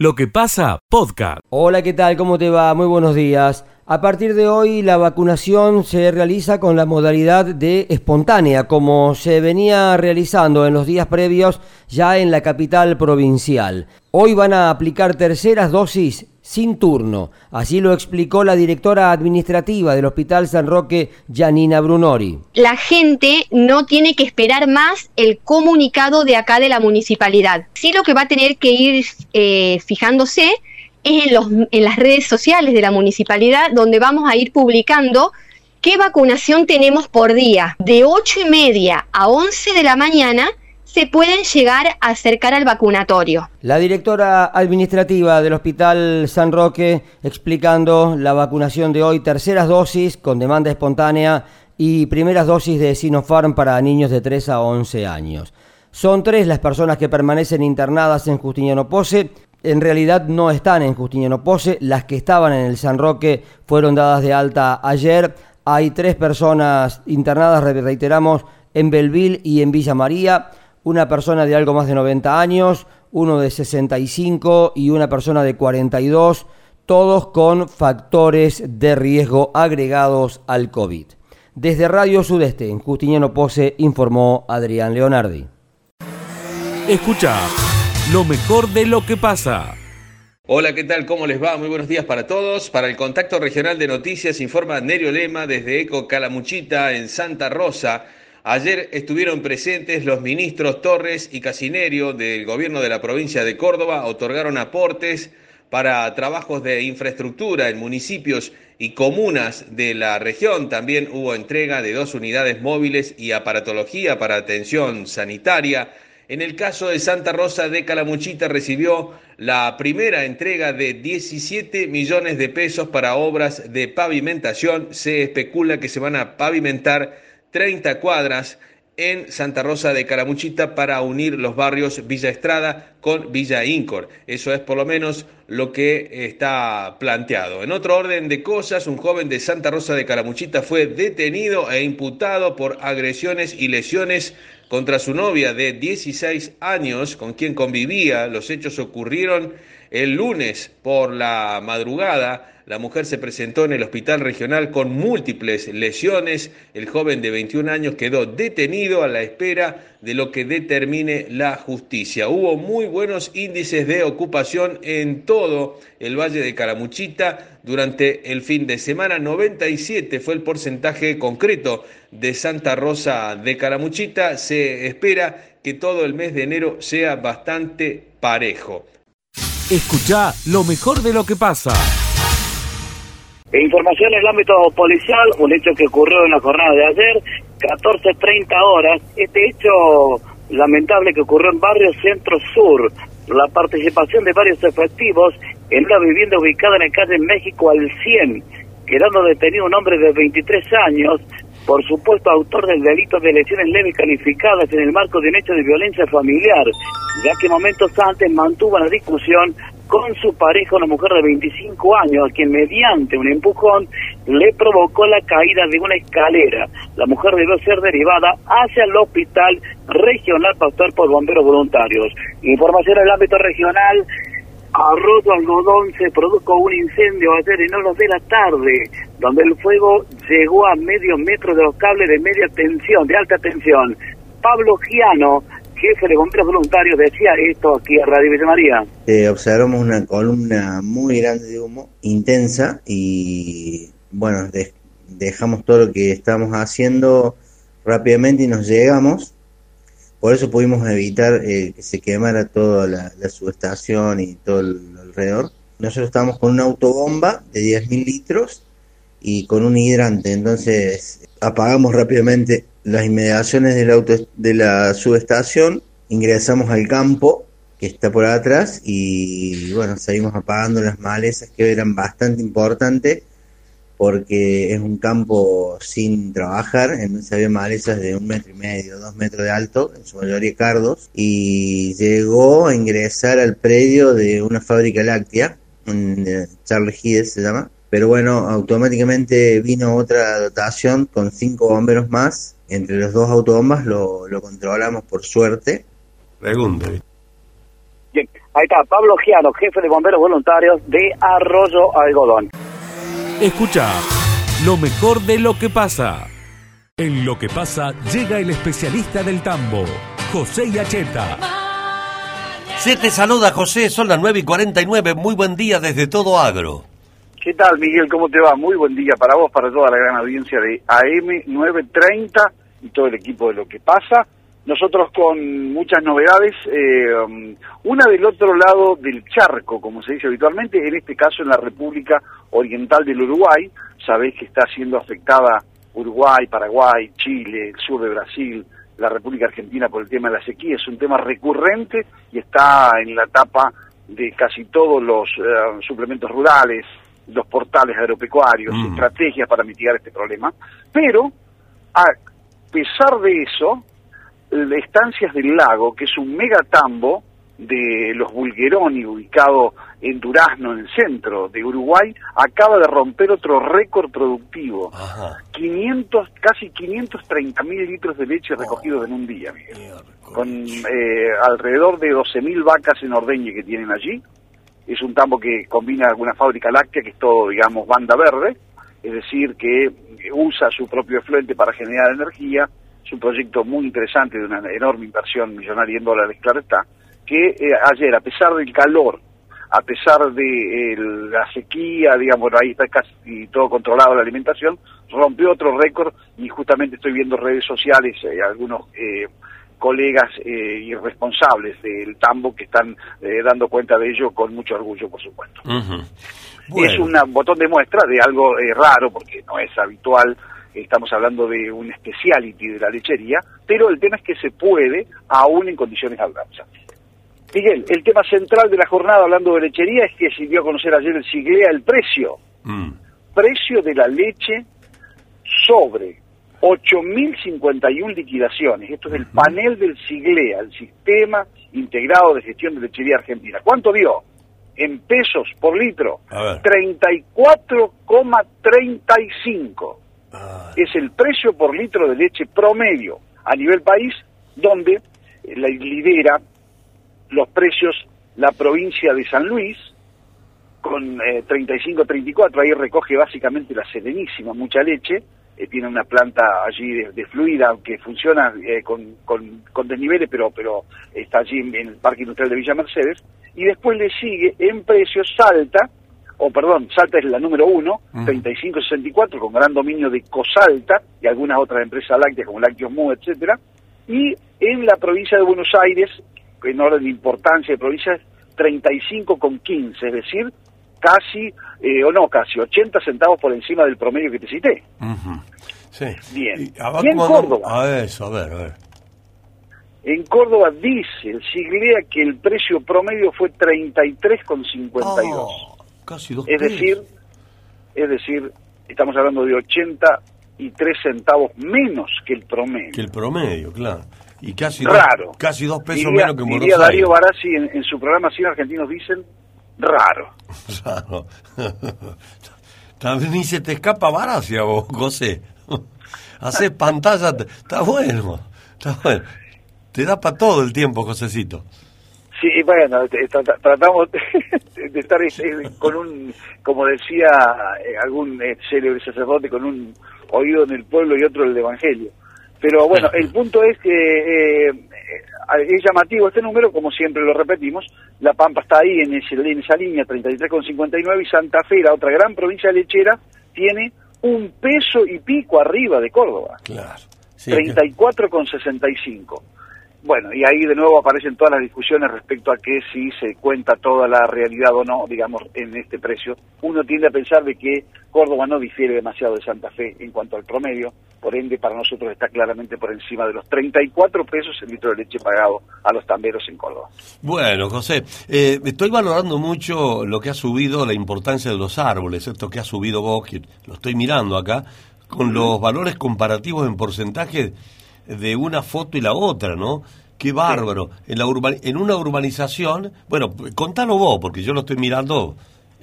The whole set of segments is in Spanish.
Lo que pasa, podcast. Hola, ¿qué tal? ¿Cómo te va? Muy buenos días. A partir de hoy la vacunación se realiza con la modalidad de espontánea, como se venía realizando en los días previos ya en la capital provincial. Hoy van a aplicar terceras dosis sin turno. Así lo explicó la directora administrativa del Hospital San Roque, Janina Brunori. La gente no tiene que esperar más el comunicado de acá de la municipalidad. Sí lo que va a tener que ir eh, fijándose es en, las redes sociales de la municipalidad, donde vamos a ir publicando qué vacunación tenemos por día. De 8 y media a 11 de la mañana se pueden llegar a acercar al vacunatorio. La directora administrativa del Hospital San Roque explicando la vacunación de hoy, terceras dosis con demanda espontánea y primeras dosis de Sinopharm para niños de 3 a 11 años. Son tres las personas que permanecen internadas en Justiniano Pose, en realidad no están en Justiniano Pose, las que estaban en el San Roque fueron dadas de alta ayer. Hay tres personas internadas, reiteramos, en Belville y en Villa María, una persona de algo más de 90 años, uno de 65 y una persona de 42, todos con factores de riesgo agregados al COVID. Desde Radio Sudeste, en Justiniano Pose, informó Adrián Leonardi. Escucha lo mejor de lo que pasa. Hola, ¿qué tal? ¿Cómo les va? Muy buenos días para todos. Para el Contacto Regional de Noticias informa Nerio Lema desde Eco Calamuchita en Santa Rosa. Ayer estuvieron presentes los ministros Torres y Casinerio del gobierno de la provincia de Córdoba, otorgaron aportes para trabajos de infraestructura en municipios y comunas de la región. También hubo entrega de dos unidades móviles y aparatología para atención sanitaria. En el caso de Santa Rosa de Calamuchita recibió la primera entrega de 17 millones de pesos para obras de pavimentación. Se especula que se van a pavimentar 30 cuadras en Santa Rosa de Calamuchita para unir los barrios Villa Estrada con Villa Incor. Eso es por lo menos lo que está planteado. En otro orden de cosas, un joven de Santa Rosa de Calamuchita fue detenido e imputado por agresiones y lesiones contra su novia de 16 años con quien convivía. Los hechos ocurrieron el lunes por la madrugada. La mujer se presentó en el hospital regional con múltiples lesiones. El joven de 21 años quedó detenido a la espera de lo que determine la justicia. Hubo muy buenos índices de ocupación en todo el Valle de Calamuchita durante el fin de semana. 97 fue el porcentaje concreto de Santa Rosa de Calamuchita. Se espera que todo el mes de enero sea bastante parejo. Escucha lo mejor de lo que pasa. Información en el ámbito policial, un hecho que ocurrió en la jornada de ayer, 14.30 horas. Este hecho lamentable que ocurrió en barrio Centro Sur, la participación de varios efectivos en una vivienda ubicada en el calle México al 100, quedando detenido un hombre de 23 años, por supuesto autor del delito de lesiones leves calificadas en el marco de un hecho de violencia familiar, ya que momentos antes mantuvo la discusión con su pareja, una mujer de 25 años, a quien mediante un empujón le provocó la caída de una escalera. La mujer debió ser derivada hacia el hospital regional Pastor por bomberos voluntarios. Información en el ámbito regional, Arroyo Algodón se produjo un incendio ayer en horas de la tarde, donde el fuego llegó a medio metro de los cables de media tensión, de alta tensión. Pablo Giano, jefe de bomberos voluntarios, decía esto aquí a Radio Villa María. Eh, observamos una columna muy grande de humo, intensa, y bueno, dejamos todo lo que estábamos haciendo rápidamente y nos llegamos por eso pudimos evitar eh, que se quemara toda la, subestación y todo el alrededor. Nosotros estábamos con una autobomba de 10.000 litros y con un hidrante, entonces apagamos rápidamente las inmediaciones del auto, de la subestación, ingresamos al campo que está por atrás y bueno, seguimos apagando las malezas que eran bastante importantes porque es un campo sin trabajar, entonces había malezas de un metro y medio, dos metros de alto, en su mayoría cardos, y llegó a ingresar al predio de una fábrica láctea, eh, Charles Hides se llama, pero bueno, automáticamente vino otra dotación con cinco bomberos más, entre los dos autobombas lo, lo controlamos por suerte. Pregunta. Ahí está, Pablo Giano, jefe de bomberos voluntarios de Arroyo Algodón. Escucha lo mejor de lo que pasa. En lo que pasa llega el especialista del tambo, José Yacheta. Se te saluda José, son las 9 y 49, muy buen día desde Todo Agro. ¿Qué tal, Miguel? ¿Cómo te va? Muy buen día para vos, para toda la gran audiencia de AM930 y todo el equipo de lo que pasa. Nosotros con muchas novedades, eh, una del otro lado del charco, como se dice habitualmente, en este caso en la República Oriental del Uruguay, sabéis que está siendo afectada Uruguay, Paraguay, Chile, el sur de Brasil, la República Argentina por el tema de la sequía, es un tema recurrente y está en la etapa de casi todos los eh, suplementos rurales, los portales agropecuarios, Mm. estrategias para mitigar este problema, pero a pesar de eso, la Estancias del Lago, que es un megatambo de los Bulgeroni, ubicado en Durazno, en el centro de Uruguay, acaba de romper otro récord productivo. Ajá. 500, casi 530 mil litros de leche recogidos en un día, Miguel. Con eh, alrededor de 12 mil vacas en ordeñe que tienen allí. Es un tambo que combina alguna fábrica láctea, que es todo, digamos, banda verde, es decir, que usa su propio efluente para generar energía. Es un proyecto muy interesante de una enorme inversión millonaria en dólares, claro está, que eh, ayer, a pesar del calor, a pesar de eh, la sequía, digamos, ahí está casi todo controlado la alimentación, rompió otro récord y justamente estoy viendo redes sociales, eh, algunos eh, colegas eh, irresponsables del tambo que están eh, dando cuenta de ello con mucho orgullo, por supuesto. Es un botón de muestra de algo eh, raro, porque no es habitual, estamos hablando de un speciality de la lechería, pero el tema es que se puede, aún en condiciones adversas. Miguel, el tema central de la jornada hablando de lechería es que se dio a conocer ayer el Siglea el precio, Mm. precio de la leche sobre 8.051 liquidaciones. Esto es el panel del Siglea, el Sistema Integrado de Gestión de Lechería Argentina. ¿Cuánto dio? En pesos por litro, A ver. 34,35. Es el precio por litro de leche promedio a nivel país, donde eh, la lidera los precios la provincia de San Luis, con eh, 35-34, ahí recoge básicamente la Serenísima, mucha leche, eh, tiene una planta allí de, de fluida, aunque funciona eh, con, con, con desniveles, pero, pero está allí en, en el Parque Industrial de Villa Mercedes, y después le sigue en precios Salta, o perdón, Salta es la número uno, 35-64, con gran dominio de Cosalta y algunas otras empresas lácteas como Lácteos Mu, etcétera, y en la provincia de Buenos Aires, en orden de importancia de provincias, 35,15, es decir, casi, eh, o no casi, 80 centavos por encima del promedio que te cité. Sí. Bien. Y, en ¿cómo- Córdoba. A eso, a ver, a ver. En Córdoba dice el Siglea que el precio promedio fue 33,52. Oh, casi dos es decir, es decir, estamos hablando de 83 centavos menos que el promedio. Que el promedio, claro. Y casi dos, Raro. casi dos pesos Diría- menos que en Buenos. Darío Barassi en, en su programa Cien Argentinos dicen, raro. Claro. También ni se te escapa Baracia vos, José. Haces pantalla, está bueno, está bueno. Te da para todo el tiempo, Josecito. Sí, bueno, tratamos de estar eh, con un, como decía eh, algún eh, célebre sacerdote, con un oído en el pueblo y otro en el Evangelio. Pero bueno, el punto es que eh, es llamativo este número, como siempre lo repetimos, La Pampa está ahí en, ese- en esa línea 33,59 y Santa Fe, la otra gran provincia lechera, tiene un peso y pico arriba de Córdoba. Claro. Sí, que- 34,65. Bueno, y ahí de nuevo aparecen todas las discusiones respecto a que si se cuenta toda la realidad o no, digamos, en este precio. Uno tiende a pensar de que Córdoba no difiere demasiado de Santa Fe en cuanto al promedio, por ende para nosotros está claramente por encima de los 34 pesos el litro de leche pagado a los tamberos en Córdoba. Bueno, José, eh, estoy valorando mucho lo que ha subido, la importancia de los árboles, esto que ha subido vos, que lo estoy mirando acá, con los valores comparativos en porcentaje de una foto y la otra, ¿no? Qué bárbaro. En, la urba- en una urbanización, bueno, contalo vos, porque yo lo estoy mirando,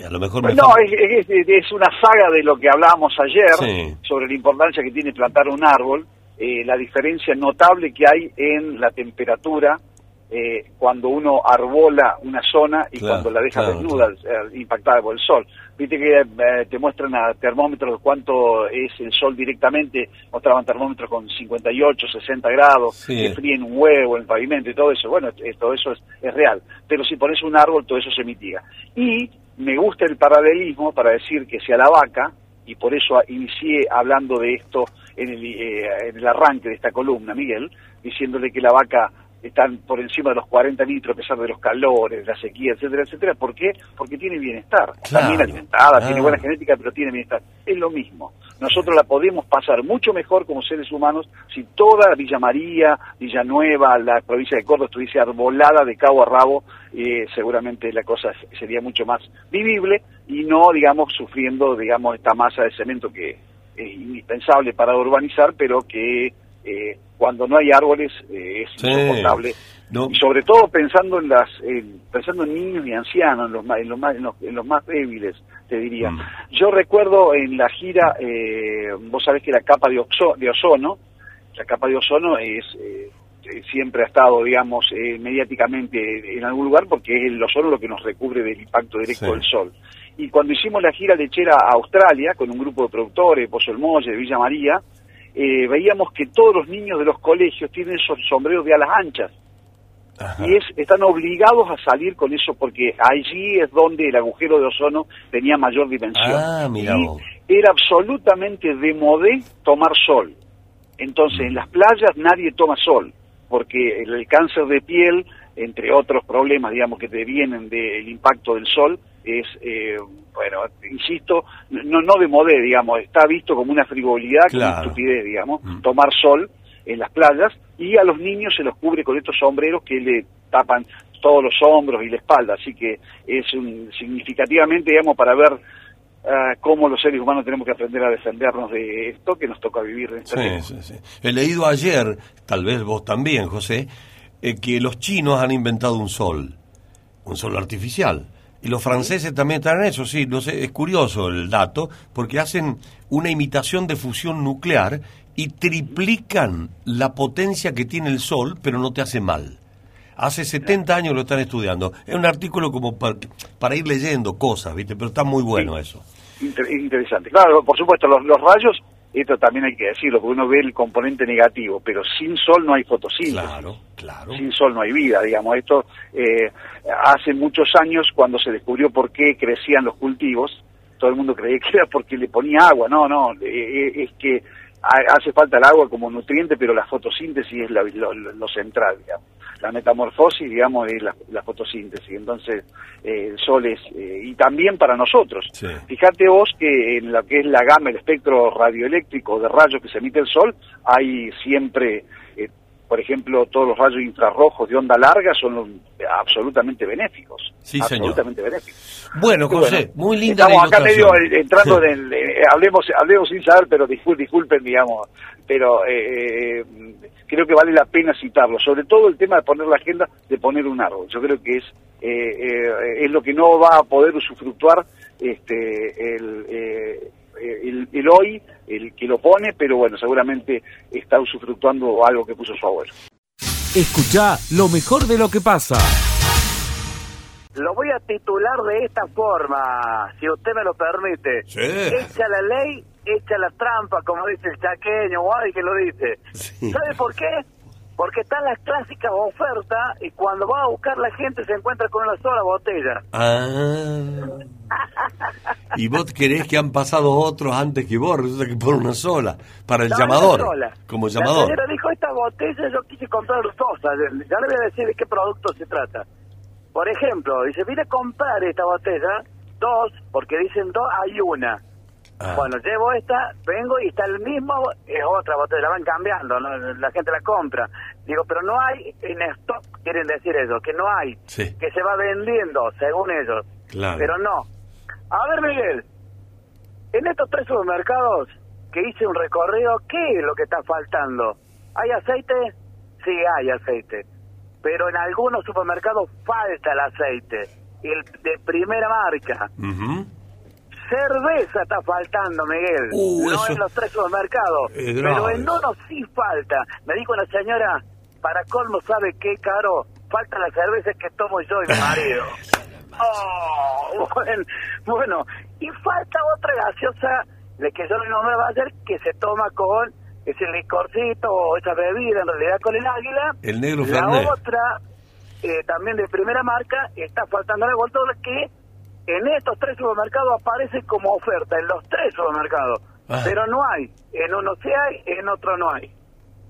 a lo mejor me... No, es, es- es una saga de lo que hablábamos ayer Sí. sobre la importancia que tiene plantar un árbol, eh, la diferencia notable que hay en la temperatura eh, cuando uno arbola una zona y Claro, cuando la deja claro, desnuda, eh, impactada por el sol. Viste que eh, te muestran a termómetros cuánto es el sol directamente, mostraban termómetros con 58, 60 grados, Sí. que fríen un huevo en el pavimento y todo eso. Bueno, todo eso es, es real. Pero si pones un árbol, todo eso se mitiga. Y me gusta el paralelismo para decir que si a la vaca, y por eso inicié hablando de esto en el, eh, en el arranque de esta columna, Miguel, diciéndole que la vaca están por encima de los 40 litros a pesar de los calores, la sequía, etcétera, etcétera. ¿Por qué? Porque tiene bienestar. Está Claro. bien alimentada, tiene buena genética, pero tiene bienestar. Es lo mismo. Nosotros la podemos pasar mucho mejor como seres humanos si toda Villa María, Villanueva, la provincia de Córdoba estuviese arbolada de cabo a rabo, eh, seguramente la cosa sería mucho más vivible y no, digamos, sufriendo, digamos, esta masa de cemento que es indispensable para urbanizar, pero que eh, cuando no hay árboles eh, es Sí. insoportable. No. Y sobre todo pensando en las en- pensando en niños y ancianos, en los más, en los más, en los, en los más débiles, te diría. Mm. Yo recuerdo en la gira, eh, vos sabés que la capa de, oxo- de ozono, la capa de ozono es eh, eh, siempre ha estado, digamos, eh, mediáticamente en algún lugar porque es el ozono lo que nos recubre del impacto directo Sí. del sol. Y cuando hicimos la gira lechera a Australia con un grupo de productores, Pozo El Molle, de Villa María, eh, veíamos que todos los niños de los colegios tienen esos sombreros de alas anchas Ajá. y es, están obligados a salir con eso porque allí es donde el agujero de ozono tenía mayor dimensión. Ah, mira Y vos. era absolutamente de modé tomar sol. Entonces, en las playas nadie toma sol, porque el, el cáncer de piel, entre otros problemas, digamos, que te vienen del impacto del sol, es, eh, bueno, insisto, no, no de modé, digamos, está visto como una frivolidad, como una Claro. estupidez, digamos, Mm. tomar sol en las playas, y a los niños se los cubre con estos sombreros que le tapan todos los hombros y la espalda, así que es un, significativamente, digamos, para ver ah, cómo los seres humanos tenemos que aprender a defendernos de esto que nos toca vivir en Sí, sí, sí. He leído ayer, tal vez vos también, José, eh, que los chinos han inventado un sol, un sol artificial. Y los franceses también están en eso, sí, no sé, es curioso el dato, porque hacen una imitación de fusión nuclear y triplican la potencia que tiene el sol, pero no te hace mal. Hace 70 años lo están estudiando. Es un artículo como para, para ir leyendo cosas, ¿viste? Pero está muy bueno eso. Inter- interesante. Claro, por supuesto, los, los rayos, esto también hay que decirlo, porque uno ve el componente negativo, pero sin sol no hay fotosíntesis. Claro, claro. Sin sol no hay vida, digamos. Esto eh, hace muchos años, cuando se descubrió por qué crecían los cultivos, todo el mundo creía que era porque le ponía agua. No, no, eh, eh, es que ha- hace falta el agua como nutriente, pero la fotosíntesis es la- lo central, digamos. La metamorfosis, digamos, es la, la fotosíntesis. Entonces, eh, el sol es... eh, y también para nosotros. Sí. Fíjate vos que en lo que es la gama, el espectro radioeléctrico de rayos que se emite el sol, hay siempre, eh, por ejemplo, todos los rayos infrarrojos de onda larga son eh, absolutamente benéficos. Sí, señor. absolutamente benéficos. Bueno, José, bueno, muy linda la Estamos acá medio entrando en el, eh, hablemos, hablemos sin saber, pero discul- disculpen, digamos, pero eh, eh, creo que vale la pena citarlo, sobre todo el tema de poner la agenda, de poner un árbol. Yo creo que es eh, eh, es lo que no va a poder usufructuar este el, eh, el, el hoy, el que lo pone, pero bueno, seguramente está usufructuando algo que puso su abuelo. Escucha lo mejor de lo que pasa. Lo voy a titular de esta forma, si usted me lo permite. Sí. Echa la ley, echa la trampa, como dice el chaqueño, o alguien que lo dice. Sí. ¿Sabe por qué? Porque están las clásicas ofertas y cuando va a buscar la gente se encuentra con una sola botella. Ah. Y vos querés que han pasado otros antes que vos, resulta que por una sola, para el No, llamador, sola. como La llamador. señora dijo, esta botella yo quise comprar dos. Ya le voy a decir de qué producto se trata. Por ejemplo, dice, vine a comprar esta botella, dos, porque dicen dos, hay una. Ah. Bueno, llevo esta, vengo y está el mismo, es otra botella, la van cambiando, ¿no? la gente la compra. Digo, pero no hay en stock, quieren decir eso, que no hay, Sí. que se va vendiendo, según ellos. Claro. Pero no. A ver, Miguel, en estos tres supermercados que hice un recorrido, ¿qué es lo que está faltando? ¿Hay aceite? Sí, hay aceite. Pero en algunos supermercados falta el aceite, el de primera marca. Ujú. Cerveza está faltando, Miguel. Uh, no eso en los tres supermercados. pero en eso. uno sí falta. Me dijo una señora, para colmo, ¿sabe qué caro? falta la cerveza que tomo yo y mi marido. Oh, bueno, bueno, y falta otra gaseosa, la que yo le nombraba ayer, que se toma con ese licorcito o esa bebida, en realidad con el águila. El negro La Fernet. otra, eh, también de primera marca, está faltando la Voltola, que en estos tres supermercados aparece como oferta, en los tres supermercados. Ah. Pero no hay. En uno sí hay, en otro no hay.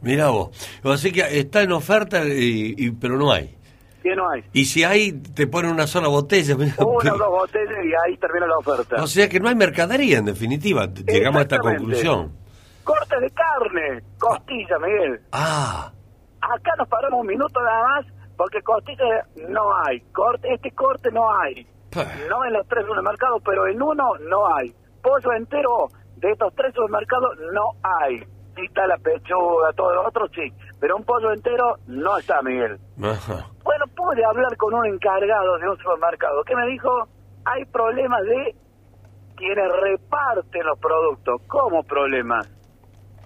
Mirá vos. Así que está en oferta, y, y- pero no hay. Que no hay. Y si hay, te ponen una sola botella. mirá, Una o dos botellas y ahí termina la oferta. o sea que no hay mercadería, en definitiva. Llegamos a esta conclusión. Cortes de carne, costilla, Miguel. Ah, Acá nos paramos un minuto nada más porque costilla no hay. Corte, este corte no hay. No en los tres supermercados, pero en uno no hay. Pollo entero de estos tres supermercados no hay. Sí está la pechuga, todo lo otro sí. Pero un pollo entero no está, Miguel. Ajá. Bueno, pude hablar con un encargado de un supermercado que me dijo, hay problemas de quienes reparten los productos. ¿Cómo problemas?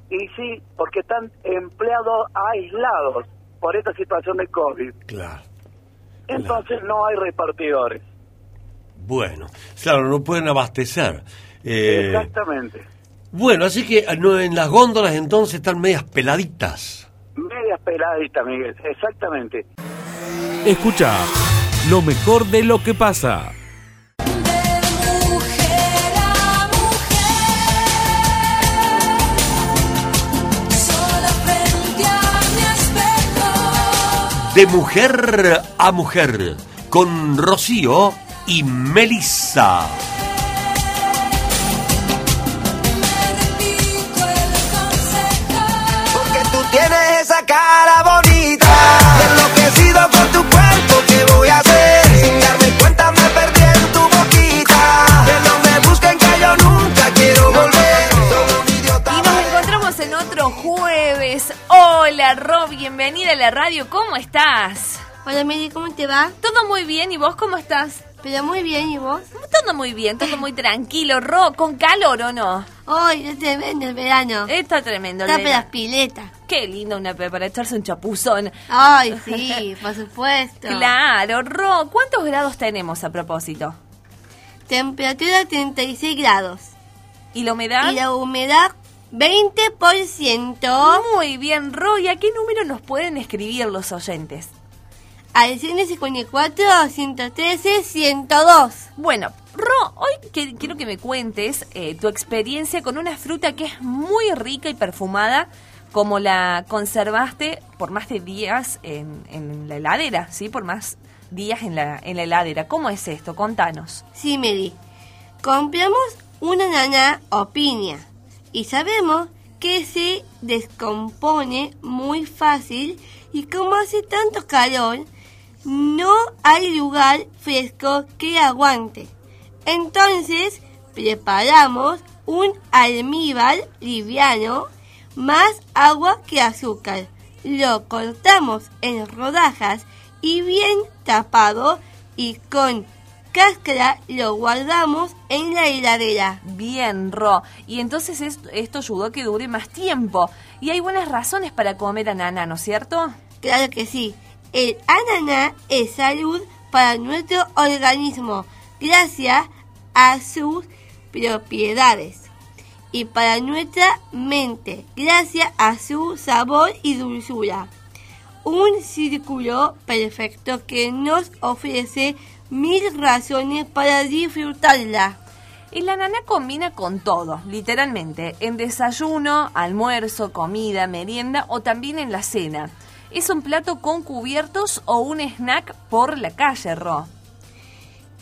Y sí, porque están empleados aislados por esta situación de COVID. Claro. Entonces no hay repartidores. Bueno, claro, no pueden abastecer. Eh, Exactamente. bueno, así que no, en las góndolas entonces están medias peladitas. Medias peladitas, Miguel. Exactamente. Escucha lo mejor de lo que pasa. De mujer a mujer, con Rocío y Melissa. Porque tú tienes esa cara bonita Enloquecido por tu cuerpo, ¿qué voy a hacer? Sin darme cuenta me perdí en tu boquita Que no me busquen que yo nunca quiero volver Soy un idiota Y nos encontramos en otro jueves. Hola, Ro, bienvenida a la radio. ¿Cómo estás? Hola Meli, ¿cómo te va? Todo muy bien. ¿Y vos cómo estás? Pero muy bien, ¿y vos? Todo muy bien, todo muy tranquilo. Ro, ¿con calor o no? Hoy es tremendo el verano. Está tremendo. el Está para las piletas. Qué lindo una para echarse un chapuzón. Ay, sí, por supuesto. Claro, Ro, ¿cuántos grados tenemos a propósito? Temperatura 36 grados. ¿Y la humedad? Y la humedad 20%. Muy bien, Ro, ¿y a qué número nos pueden escribir los oyentes? Al 154, 113, 102. Bueno, Ro, hoy que- quiero que me cuentes eh, tu experiencia con una fruta que es muy rica y perfumada, como la conservaste por más de días en, en la heladera, ¿sí? Por más días en la, en la heladera. ¿Cómo es esto? Contanos. Sí, Meli. Compramos una nana o piña y sabemos que se descompone muy fácil y como hace tanto calor, no hay lugar fresco que aguante. Entonces, preparamos un almíbar liviano más agua que azúcar. Lo cortamos en rodajas y bien tapado y con cáscara lo guardamos en la heladera. Bien, Ro. Y entonces esto, esto ayudó a que dure más tiempo. Y hay buenas razones para comer ananá, ¿no es cierto? Claro que sí. El ananá es salud para nuestro organismo gracias a sus propiedades. Y para nuestra mente gracias a su sabor y dulzura. Un círculo perfecto que nos ofrece mil razones para disfrutarla. Y la nana combina con todo, literalmente, en desayuno, almuerzo, comida, merienda o también en la cena. Es un plato con cubiertos o un snack por la calle, Ro.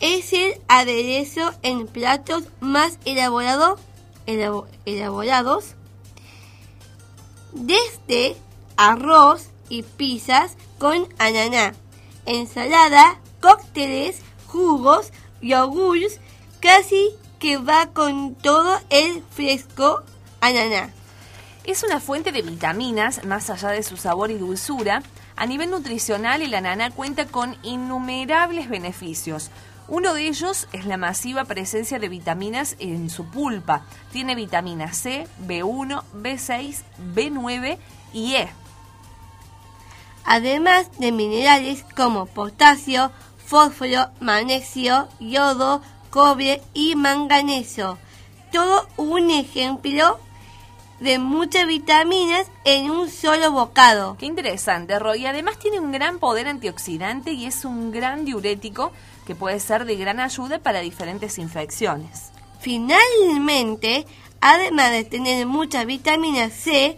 Es el aderezo en platos más elaborado- elabo- elaborados, desde arroz y pizzas con ananá, ensalada, cócteles, jugos, yogurts, casi que va con todo el fresco ananá. Es una fuente de vitaminas, más allá de su sabor y dulzura. A nivel nutricional, el ananá cuenta con innumerables beneficios. Uno de ellos es la masiva presencia de vitaminas en su pulpa. Tiene vitamina C, B1, B6, B9 y E. además de minerales como potasio, fósforo, magnesio, yodo, cobre y manganeso. Todo un ejemplo de muchas vitaminas en un solo bocado. Qué interesante, Roy. Además tiene un gran poder antioxidante y es un gran diurético que puede ser de gran ayuda para diferentes infecciones. Finalmente, además de tener mucha vitamina C,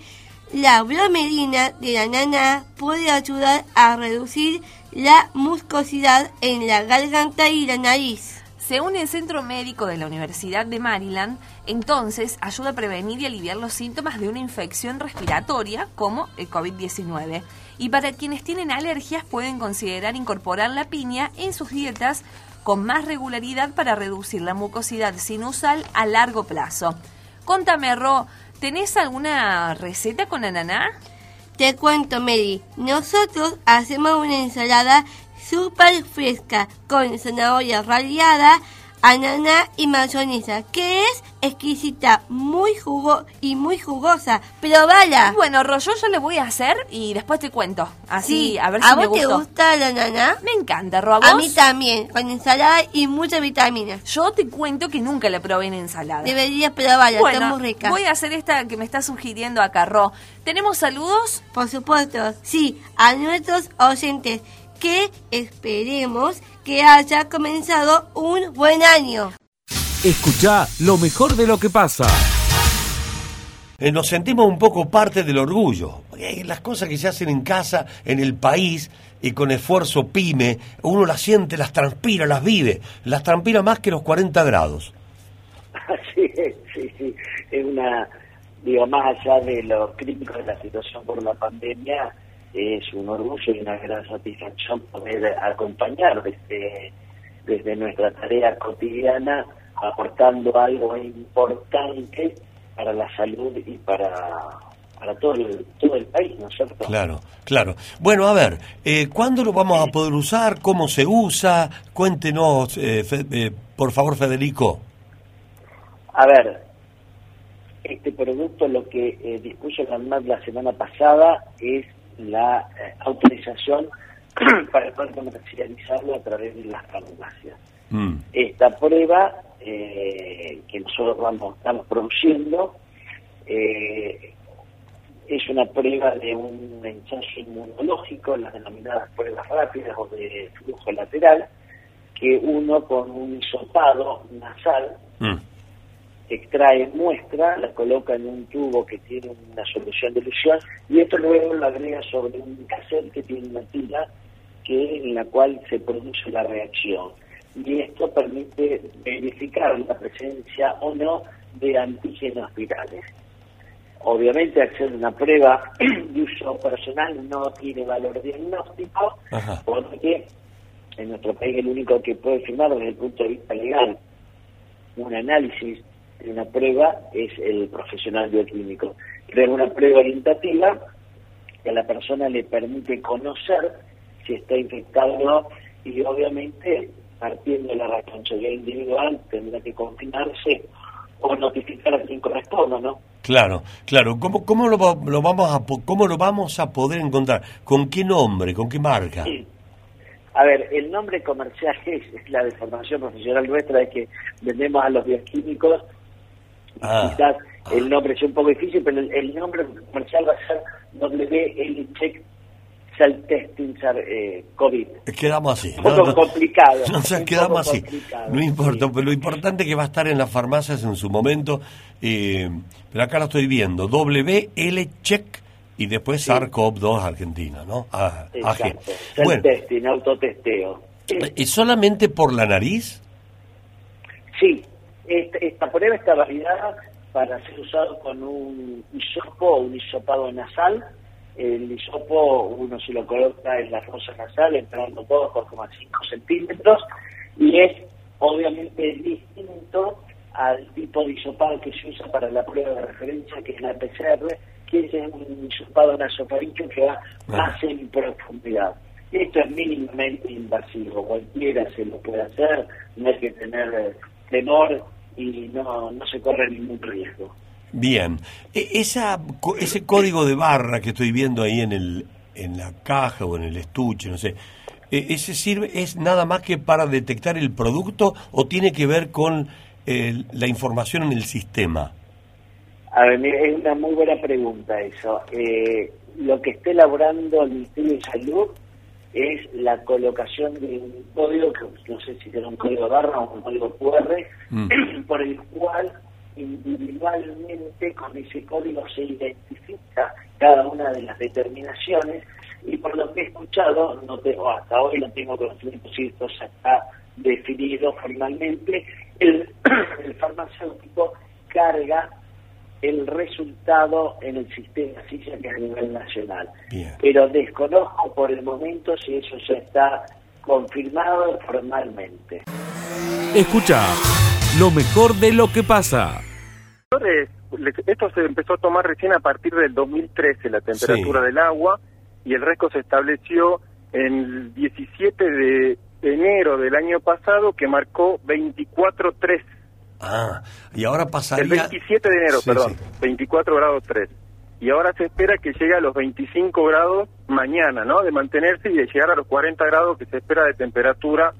la bromelina de la nana puede ayudar a reducir la mucosidad en la garganta y la nariz. Según el Centro Médico de la Universidad de Maryland, entonces ayuda a prevenir y aliviar los síntomas de una infección respiratoria como el COVID-19. Y para quienes tienen alergias pueden considerar incorporar la piña en sus dietas con más regularidad para reducir la mucosidad sinusal a largo plazo. Contame, Ro, ¿tenés alguna receta con ananá? Te cuento, Mary. Nosotros hacemos una ensalada súper fresca con zanahoria rallada, ananá y mayonesa, que es exquisita, muy jugo y muy jugosa. Probala. Bueno, Rollo yo lo voy a hacer y después te cuento. Así, Sí, a ver si ¿a me vos te gusta la ananá? Me encanta, Ro, ¿a mí también, con ensalada y muchas vitaminas. Yo te cuento que nunca la probé en ensalada. Deberías probarla, bueno, está muy rica. voy a hacer esta que me está sugiriendo acá, Ro. ¿Tenemos saludos? Por supuesto, sí, a nuestros oyentes, que esperemos que haya comenzado un buen año. Escucha lo mejor de lo que pasa. Eh, nos sentimos un poco parte del orgullo. Eh, las cosas que se hacen en casa, en el país, y con esfuerzo pyme, uno las siente, las transpira, las vive. Las transpira más que los 40 grados. Sí, sí, sí. Es una, digo, más allá de lo crítico de la situación por la pandemia, es un orgullo y una gran satisfacción poder acompañar desde, desde nuestra tarea cotidiana, aportando algo importante para la salud y para, para todo, el, todo el país, ¿no es cierto? Claro, claro. Bueno, a ver, eh, ¿cuándo lo vamos a poder usar? ¿Cómo se usa? Cuéntenos, eh, Fe- eh, por favor, Federico. A ver, este producto lo que eh, dispuso la ANMAT la semana pasada es la eh, autorización para poder comercializarlo a través de las farmacias. Mm. Esta prueba eh, que nosotros vamos, estamos produciendo eh, es una prueba de un ensayo inmunológico, las denominadas pruebas rápidas o de flujo lateral, que uno con un hisopado nasal Mm. Extrae muestra, la coloca en un tubo que tiene una solución de ilusión y esto luego lo agrega sobre un cassette que tiene una tira que en la cual se produce la reacción. Y esto permite verificar la presencia o no de antígenos virales. Obviamente, ser una prueba de uso personal no tiene valor diagnóstico, Ajá. porque en nuestro país el único que puede firmar desde el punto de vista legal un análisis una prueba es el profesional bioquímico. Crea una prueba orientativa que a la persona le permite conocer si está infectado o no y obviamente partiendo de la responsabilidad individual tendrá que confinarse o notificar a quien corresponda, ¿no? Claro, claro. ¿Cómo, cómo, lo, lo vamos a, ¿Cómo lo vamos a poder encontrar? ¿Con qué nombre? ¿Con qué marca? A ver, el nombre comercial es, es la deformación profesional nuestra, es que vendemos a los bioquímicos. Ah. Quizás el nombre es un poco difícil, pero el, el nombre comercial va a ser WL Check Cell Testing eh, COVID. Quedamos así. Un poco complicado. No, o sea, quedamos así. No importa, pero lo importante es que va a estar en las farmacias en su momento. eh, pero acá lo estoy viendo. WL Check y después SARS-CoV-2 Argentina, ¿no? Ah, AG. Exacto. Cell Bueno, Testing, autotesteo. ¿y solamente por la nariz? Esta, prueba está validada para ser usado con un hisopo o un hisopado nasal. El hisopo uno se lo coloca en la fosa nasal, entrando todo por 2,5 centímetros, y es obviamente distinto al tipo de hisopado que se usa para la prueba de referencia, que es la PCR, que es un hisopado nasofaríngeo que va más en profundidad. Esto es mínimamente invasivo, cualquiera se lo puede hacer, no hay que tener eh, temor y no, no se corre ningún riesgo. Bien. E- esa, ese código de barra que estoy viendo ahí en el, en la caja o en el estuche, no sé. Eh, ¿Ese sirve, es nada más que para detectar el producto o tiene que ver con eh, la información en el sistema? A ver, es una muy buena pregunta eso. Eh, lo que está elaborando el Ministerio de Salud es la colocación de un código, que no sé si será un código barra o un código QR, por el cual individualmente con ese código se identifica cada una de las determinaciones y por lo que he escuchado, no tengo, hasta hoy no tengo conocimiento si esto ya está definido formalmente, el, el farmacéutico carga el resultado en el sistema SISA que es a nivel nacional. Pero desconozco por el momento si eso ya está confirmado formalmente. Escucha lo mejor de lo que pasa. Esto se empezó a tomar recién a partir del 2013, la temperatura del agua, y el RESCO se estableció en el 17 de enero del año pasado, que marcó 24.3. Ah, y ahora pasaría... El 27 de enero, Sí, perdón, sí. 24 grados 3. Y ahora se espera que llegue a los 25 grados mañana, ¿no? De mantenerse y de llegar a los 40 grados que se espera de temperatura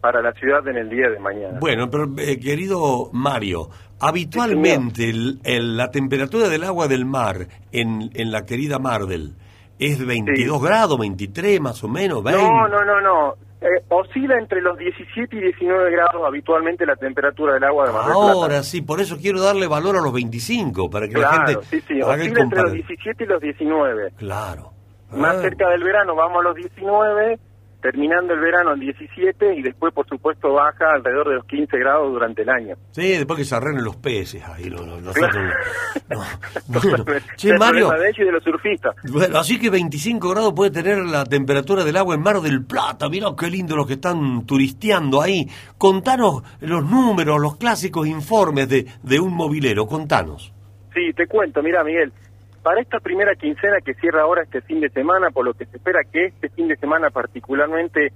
para la ciudad en el día de mañana. Bueno, pero eh, querido Mario, habitualmente el- el- la temperatura del agua del mar en, en la querida Mardel es 22 grados, 23 más o menos, 20. No, no, no, no. Eh, oscila entre los 17 y 19 grados habitualmente la temperatura del agua de Mar del Plata. Ahora sí, por eso quiero darle valor a los 25, para que la Claro, gente sí, sí, oscila entre los compara- 17 y los 19. Claro. Más Ah. cerca del verano vamos a los 19, terminando el verano en 17 y después, por supuesto, baja alrededor de los 15 grados durante el año. Sí, después que se arreglen los peces ahí. no, no, nosotros no. Mario, de ellos y de los surfistas. Bueno, así que 25 grados puede tener la temperatura del agua en Mar del Plata. Mirá qué lindo los que están turisteando ahí. Contanos los números, los clásicos informes de, de un movilero. Contanos. Sí, te cuento, mira Miguel, para esta primera quincena que cierra ahora este fin de semana, por lo que se espera que este fin de semana particularmente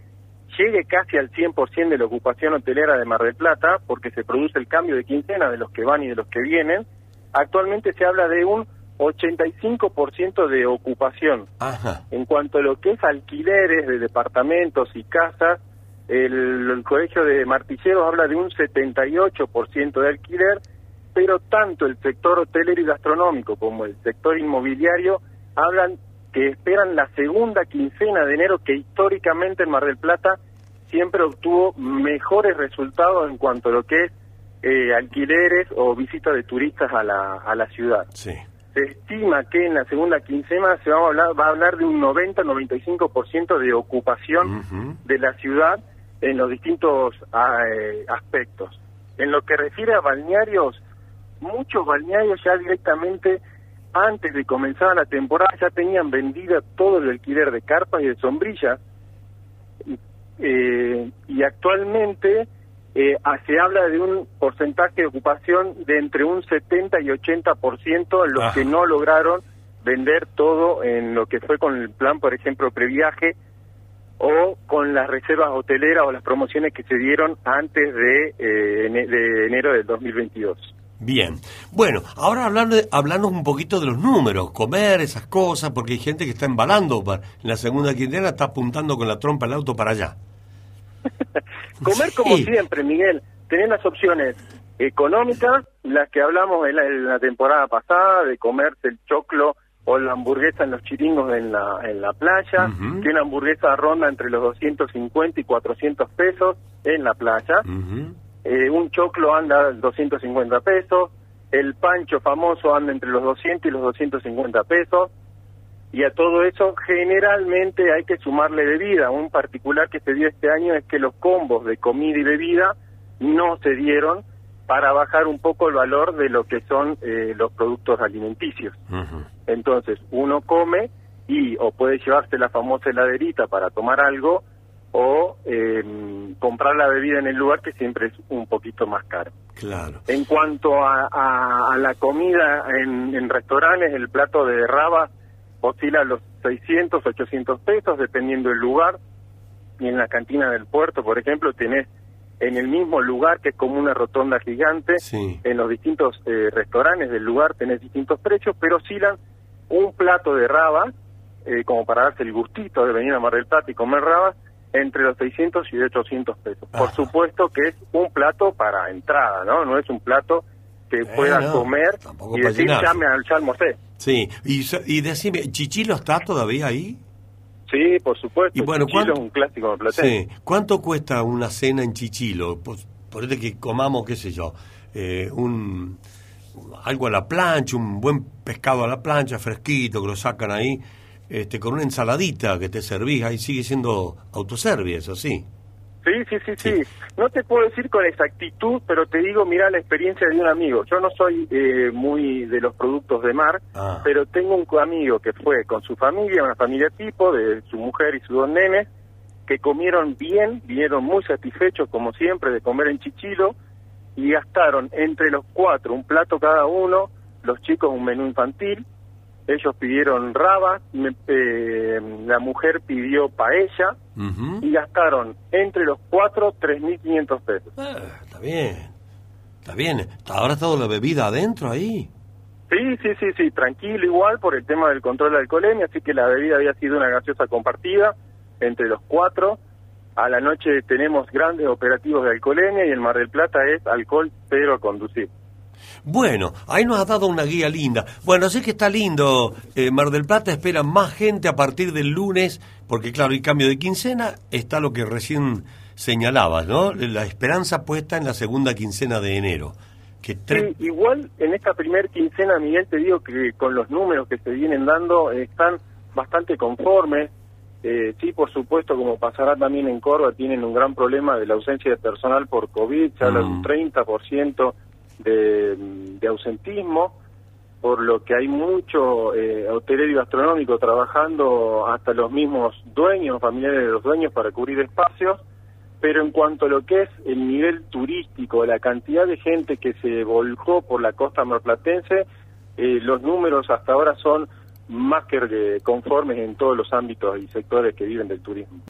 llegue casi al 100% de la ocupación hotelera de Mar del Plata, porque se produce el cambio de quincena de los que van y de los que vienen, actualmente se habla de un 85% de ocupación. Ajá. En cuanto a lo que es alquileres de departamentos y casas, el, el Colegio de Martilleros habla de un 78% de alquiler, pero tanto el sector hotelero y gastronómico como el sector inmobiliario hablan que esperan la segunda quincena de enero que históricamente en Mar del Plata siempre obtuvo mejores resultados en cuanto a lo que es eh, alquileres o visitas de turistas a la, a la ciudad. Sí. Se estima que en la segunda quincena se va a hablar, va a hablar de un 90-95% de ocupación de la ciudad en los distintos ah, eh, aspectos. En lo que refiere a balnearios, muchos balnearios ya directamente antes de comenzar la temporada ya tenían vendida todo el alquiler de carpas y de sombrillas y, eh, y actualmente eh, ah, se habla de un porcentaje de ocupación de entre un 70 y 80% en los Ajá. que no lograron vender todo en lo que fue con el plan, por ejemplo, previaje o con las reservas hoteleras o las promociones que se dieron antes de, eh, de enero del 2022. Bien. Bueno, ahora hablando de, hablando un poquito de los números, comer, esas cosas, porque hay gente que está embalando. En la segunda quincena está apuntando con la trompa el auto para allá. Comer como siempre, Miguel. Tener las opciones económicas, las que hablamos en la, en la temporada pasada, de comerse el choclo o la hamburguesa en los chiringos en la, en la playa, que una hamburguesa ronda entre los 250 y 400 pesos en la playa. Eh, un choclo anda 250 pesos, el pancho famoso anda entre los 200 y los 250 pesos, y a todo eso generalmente hay que sumarle bebida. Un particular que se dio este año es que los combos de comida y bebida no se dieron para bajar un poco el valor de lo que son eh, los productos alimenticios. Entonces, uno come y o puede llevarse la famosa heladerita para tomar algo o eh, comprar la bebida en el lugar que siempre es un poquito más caro. Claro. En cuanto a, a- a la comida en, en restaurantes, el plato de raba oscila a los 600, 800 pesos, dependiendo del lugar. Y en la cantina del puerto, por ejemplo, tenés en el mismo lugar, que es como una rotonda gigante, en los distintos eh, restaurantes del lugar tenés distintos precios, pero oscilan un plato de raba eh, como para darse el gustito de venir a Mar del Plata y comer rabas, entre los 600 y 800 pesos. Por supuesto que es un plato para entrada, ¿no? No es un plato que pueda no, comer y decir, ya me ya almorcé. Sí, y, y decime, ¿Chichilo está todavía ahí? Sí, por supuesto. Y bueno, Chichilo ¿cuánto- es un clásico platense. Sí. ¿Cuánto cuesta una cena en Chichilo? Pues, ponete que comamos, qué sé yo, eh, un algo a la plancha, un buen pescado a la plancha, fresquito, que lo sacan ahí, este, con una ensaladita que te servís, ahí sigue siendo autoservice, eso sí. Sí, sí, sí, sí. No te puedo decir con exactitud, pero te digo, mira la experiencia de un amigo. Yo no soy eh, muy de los productos de mar, Ah. pero tengo un amigo que fue con su familia, una familia tipo, de su mujer y sus dos nenes, que comieron bien, vinieron muy satisfechos, como siempre, de comer en Chichilo, y gastaron entre los cuatro un plato cada uno, los chicos un menú infantil, ellos pidieron raba, me- eh, la mujer pidió paella, y gastaron entre los cuatro 3.500 pesos. Está bien, está bien. ¿Está ahora toda la bebida adentro ahí? Sí, sí, sí, sí, tranquilo igual por el tema del control de alcoholemia, así que la bebida había sido una gaseosa compartida entre los cuatro. A la noche tenemos grandes operativos de alcoholemia y el Mar del Plata es alcohol cero a conducir. Bueno, ahí nos has dado una guía linda. Bueno, sé que está lindo. eh, Mar del Plata espera más gente a partir del lunes, porque claro, hay cambio de quincena. Está lo que recién señalabas, ¿no? La esperanza puesta en la segunda quincena de enero. Que tre- Sí, igual en esta primer quincena, Miguel, te digo que con los números que se vienen dando eh, están bastante conformes. Eh, sí, por supuesto, como pasará también en Córdoba, tienen un gran problema de la ausencia de personal por COVID, se habla de un 30% de, ausentismo, por lo que hay mucho eh, hotelero y gastronómico trabajando hasta los mismos dueños, familiares de los dueños, para cubrir espacios pero en cuanto a lo que es el nivel turístico, la cantidad de gente que se volcó por la costa marplatense, eh, los números hasta ahora son más que eh, conformes en todos los ámbitos y sectores que viven del turismo.